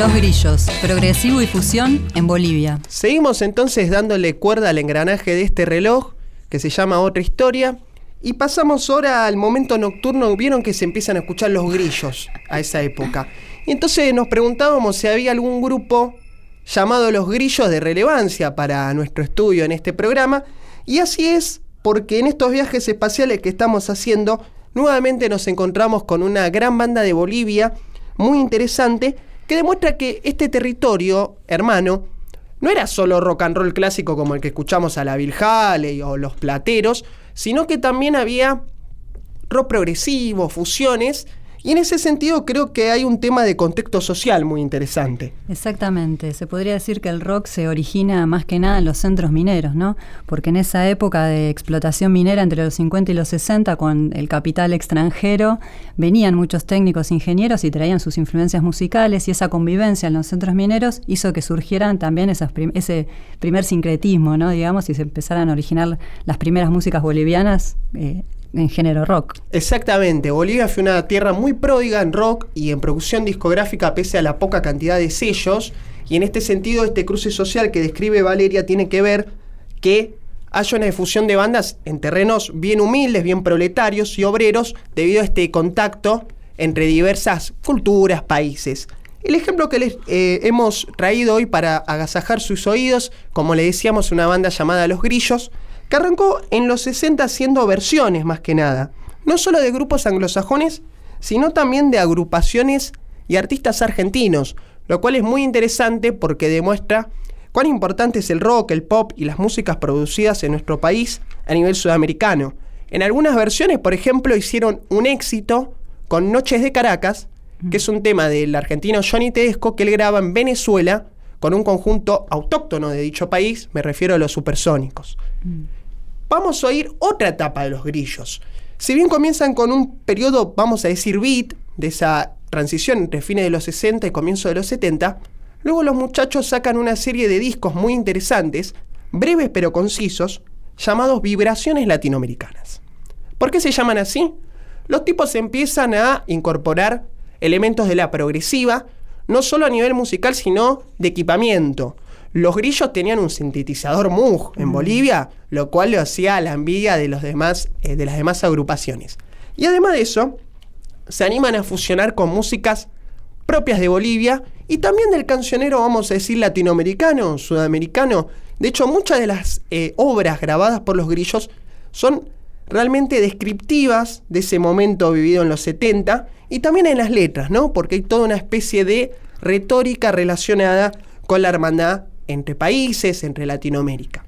Los Grillos, progresivo y fusión en Bolivia. Seguimos entonces dándole cuerda al engranaje de este reloj que se llama Otra Historia. Y pasamos ahora al momento nocturno. Vieron que se empiezan a escuchar los grillos a esa época. Y entonces nos preguntábamos si había algún grupo llamado Los Grillos de relevancia para nuestro estudio en este programa. Y así es porque en estos viajes espaciales que estamos haciendo, nuevamente nos encontramos con una gran banda de Bolivia muy interesante que demuestra que este territorio, hermano, no era solo rock and roll clásico como el que escuchamos a la Bill Haley o los Plateros, sino que también había rock progresivo, fusiones y en ese sentido creo que hay un tema de contexto social muy interesante. Exactamente, se podría decir que el rock se origina más que nada en los centros mineros, ¿no? Porque en esa época de explotación minera entre los 50 y los 60, con el capital extranjero, venían muchos técnicos ingenieros y traían sus influencias musicales y esa convivencia en los centros mineros hizo que surgieran también ese primer sincretismo, ¿no? Digamos, y se empezaran a originar las primeras músicas bolivianas. Eh, en género rock. Exactamente, Bolivia fue una tierra muy pródiga en rock y en producción discográfica pese a la poca cantidad de sellos, y en este sentido este cruce social que describe Valeria tiene que ver que haya una difusión de bandas en terrenos bien humildes, bien proletarios y obreros debido a este contacto entre diversas culturas, países. El ejemplo que les eh, hemos traído hoy para agasajar sus oídos, como le decíamos, una banda llamada Los Grillos, que arrancó en los 60 haciendo versiones más que nada, no solo de grupos anglosajones, sino también de agrupaciones y artistas argentinos, lo cual es muy interesante porque demuestra cuán importante es el rock, el pop y las músicas producidas en nuestro país a nivel sudamericano. En algunas versiones, por ejemplo, hicieron un éxito con Noches de Caracas, que es un tema del argentino Johnny Tedesco que él graba en Venezuela con un conjunto autóctono de dicho país, me refiero a los supersónicos. Mm vamos a oír otra etapa de los grillos. Si bien comienzan con un periodo, vamos a decir, beat, de esa transición entre fines de los 60 y comienzo de los 70, luego los muchachos sacan una serie de discos muy interesantes, breves pero concisos, llamados Vibraciones Latinoamericanas. ¿Por qué se llaman así? Los tipos empiezan a incorporar elementos de la progresiva, no solo a nivel musical, sino de equipamiento. Los grillos tenían un sintetizador Moog en. Bolivia, lo cual lo hacía a la envidia de, los demás, eh, de las demás agrupaciones. Y además de eso, se animan a fusionar con músicas propias de Bolivia y también del cancionero, vamos a decir, latinoamericano, sudamericano. De hecho, muchas de las eh, obras grabadas por los grillos son realmente descriptivas de ese momento vivido en los 70 y también en las letras, ¿no? Porque hay toda una especie de retórica relacionada con la hermandad entre países, entre Latinoamérica.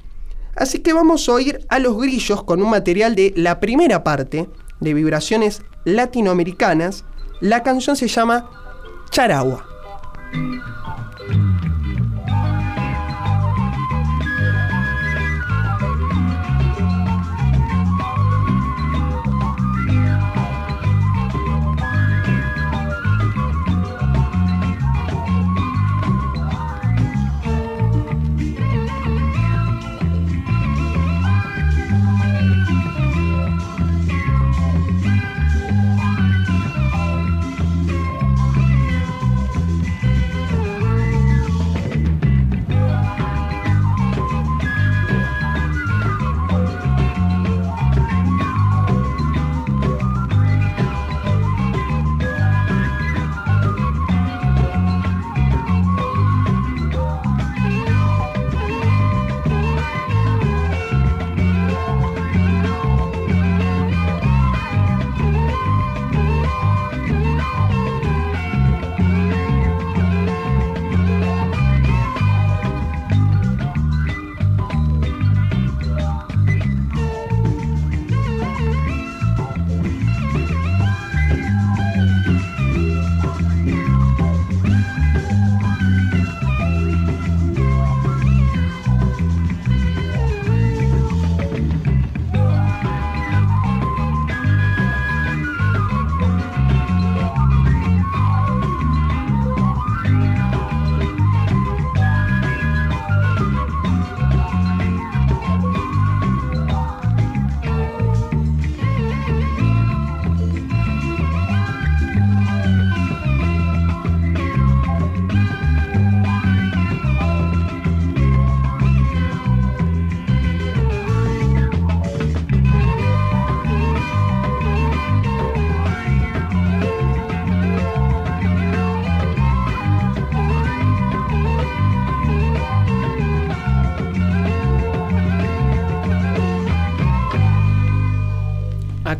Así que vamos a oír a los grillos con un material de la primera parte de vibraciones latinoamericanas. La canción se llama Charagua.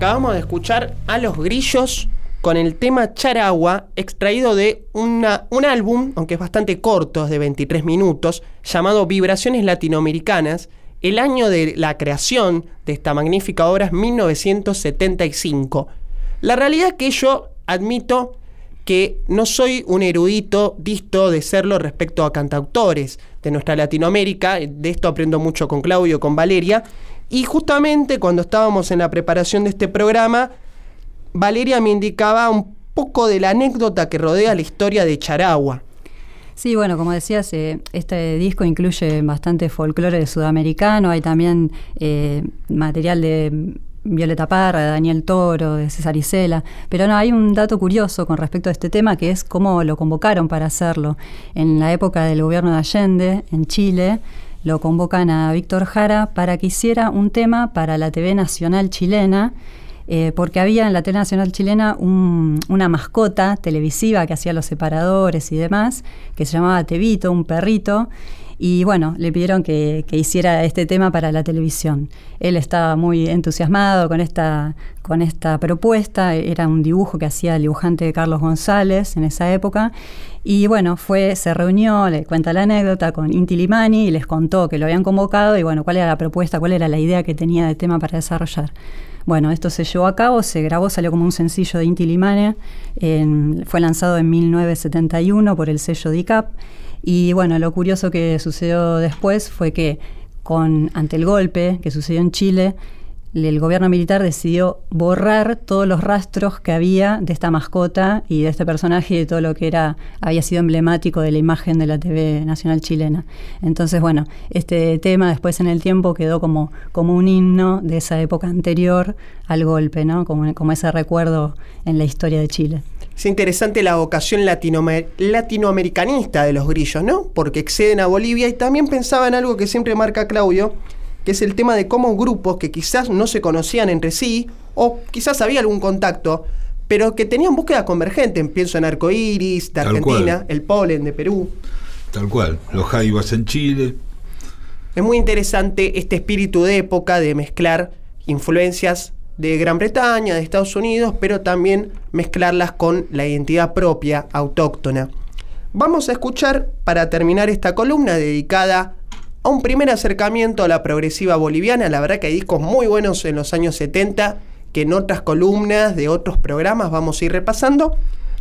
Acabamos de escuchar a los grillos con el tema Charagua, extraído de un álbum, aunque es bastante corto, es de 23 minutos, llamado Vibraciones Latinoamericanas. El año de la creación de esta magnífica obra es 1975. La realidad que yo admito que no soy un erudito disto de serlo respecto a cantautores de nuestra Latinoamérica, de esto aprendo mucho con Claudio, con Valeria, y justamente cuando estábamos en la preparación de este programa, Valeria me indicaba un poco de la anécdota que rodea la historia de Charagua. Sí, bueno, como decías, eh, este disco incluye bastante folclore sudamericano, hay también eh, material de Violeta Parra, de Daniel Toro, de César Isela. Pero no, hay un dato curioso con respecto a este tema que es cómo lo convocaron para hacerlo. En la época del gobierno de Allende, en Chile, lo convocan a Víctor Jara para que hiciera un tema para la TV nacional chilena. Eh, porque había en la TV Nacional Chilena una mascota televisiva que hacía los separadores y demás, que se llamaba Tevito, un perrito, y bueno, le pidieron que, hiciera este tema para la televisión. Él estaba muy entusiasmado con esta, con esta propuesta, era un dibujo que hacía el dibujante Carlos González en esa época. Y bueno, fue, se reunió, le cuenta la anécdota con Inti Limani y les contó que lo habían convocado y bueno, cuál era la propuesta, cuál era la idea que tenía de tema para desarrollar. Bueno, esto se llevó a cabo, se grabó, salió como un sencillo de Inti Limani, fue lanzado en 1971 por el sello DICAP y bueno, lo curioso que sucedió después fue que con, ante el golpe que sucedió en Chile, el gobierno militar decidió borrar todos los rastros que había de esta mascota y de este personaje y de todo lo que era había sido emblemático de la imagen de la TV nacional chilena. Entonces, bueno, este tema después en el tiempo quedó como, como un himno de esa época anterior al golpe, ¿no? Como, como ese recuerdo en la historia de Chile. Es interesante la vocación latinoamericanista de los grillos, ¿no? Porque exceden a Bolivia y también pensaba en algo que siempre marca Claudio, que es el tema de cómo grupos que quizás no se conocían entre sí, o quizás había algún contacto, pero que tenían búsqueda convergente. Pienso en Arcoiris de Argentina, el Polen de Perú. Tal cual, los Jaivas en Chile. Es muy interesante este espíritu de época de mezclar influencias de Gran Bretaña, de Estados Unidos, pero también mezclarlas con la identidad propia, autóctona. Vamos a escuchar, para terminar esta columna dedicada a un primer acercamiento a la progresiva boliviana, la verdad que hay discos muy buenos en los años 70 que en otras columnas de otros programas vamos a ir repasando,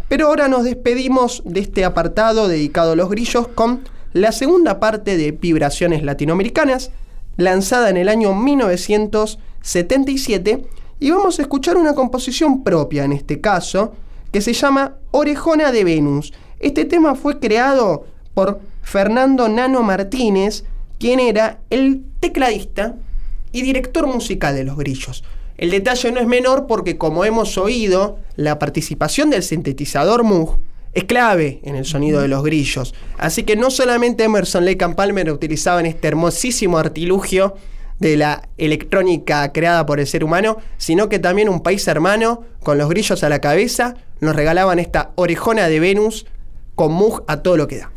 pero ahora nos despedimos de este apartado dedicado a los grillos con la segunda parte de Vibraciones Latinoamericanas, lanzada en el año 1977 y vamos a escuchar una composición propia en este caso, que se llama Orejona de Venus. Este tema fue creado por Fernando Nano Martínez, quien era el tecladista y director musical de Los Grillos. El detalle no es menor porque, como hemos oído, la participación del sintetizador Moog es clave en el sonido de los grillos. Así que no solamente Emerson Lake and Palmer utilizaban este hermosísimo artilugio de la electrónica creada por el ser humano, sino que también un país hermano, con los grillos a la cabeza, nos regalaban esta orejona de Venus con Mug a todo lo que da.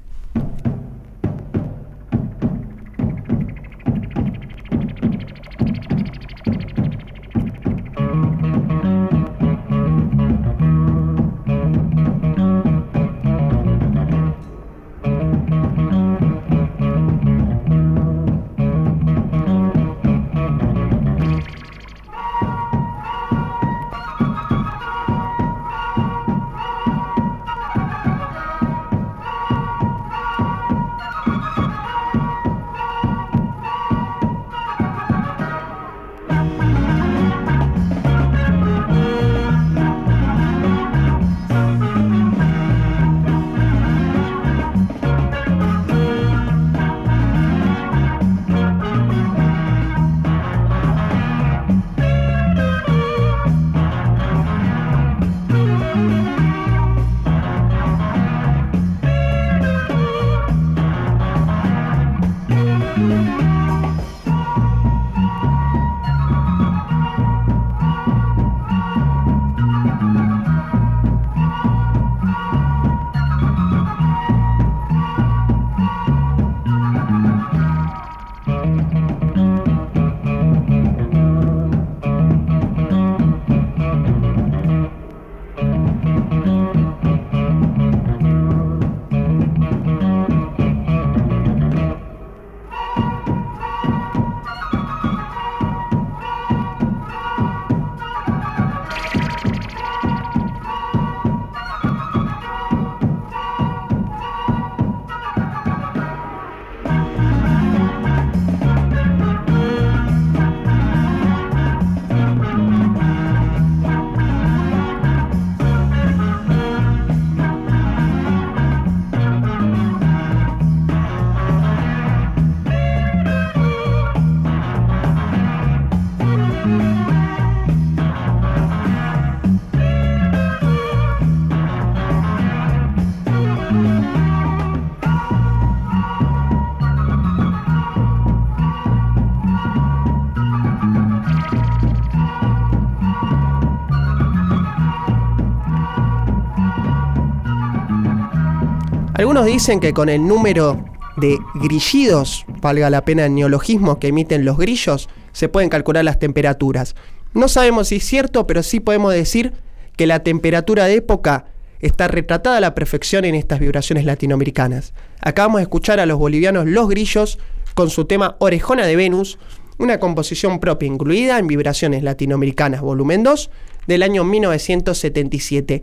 Algunos dicen que con el número de grillidos, valga la pena el neologismo, que emiten los grillos, se pueden calcular las temperaturas. No sabemos si es cierto, pero sí podemos decir que la temperatura de época está retratada a la perfección en estas vibraciones latinoamericanas. Acabamos de escuchar a los bolivianos Los Grillos con su tema Orejona de Venus, una composición propia incluida en Vibraciones Latinoamericanas Volumen 2 del año 1977.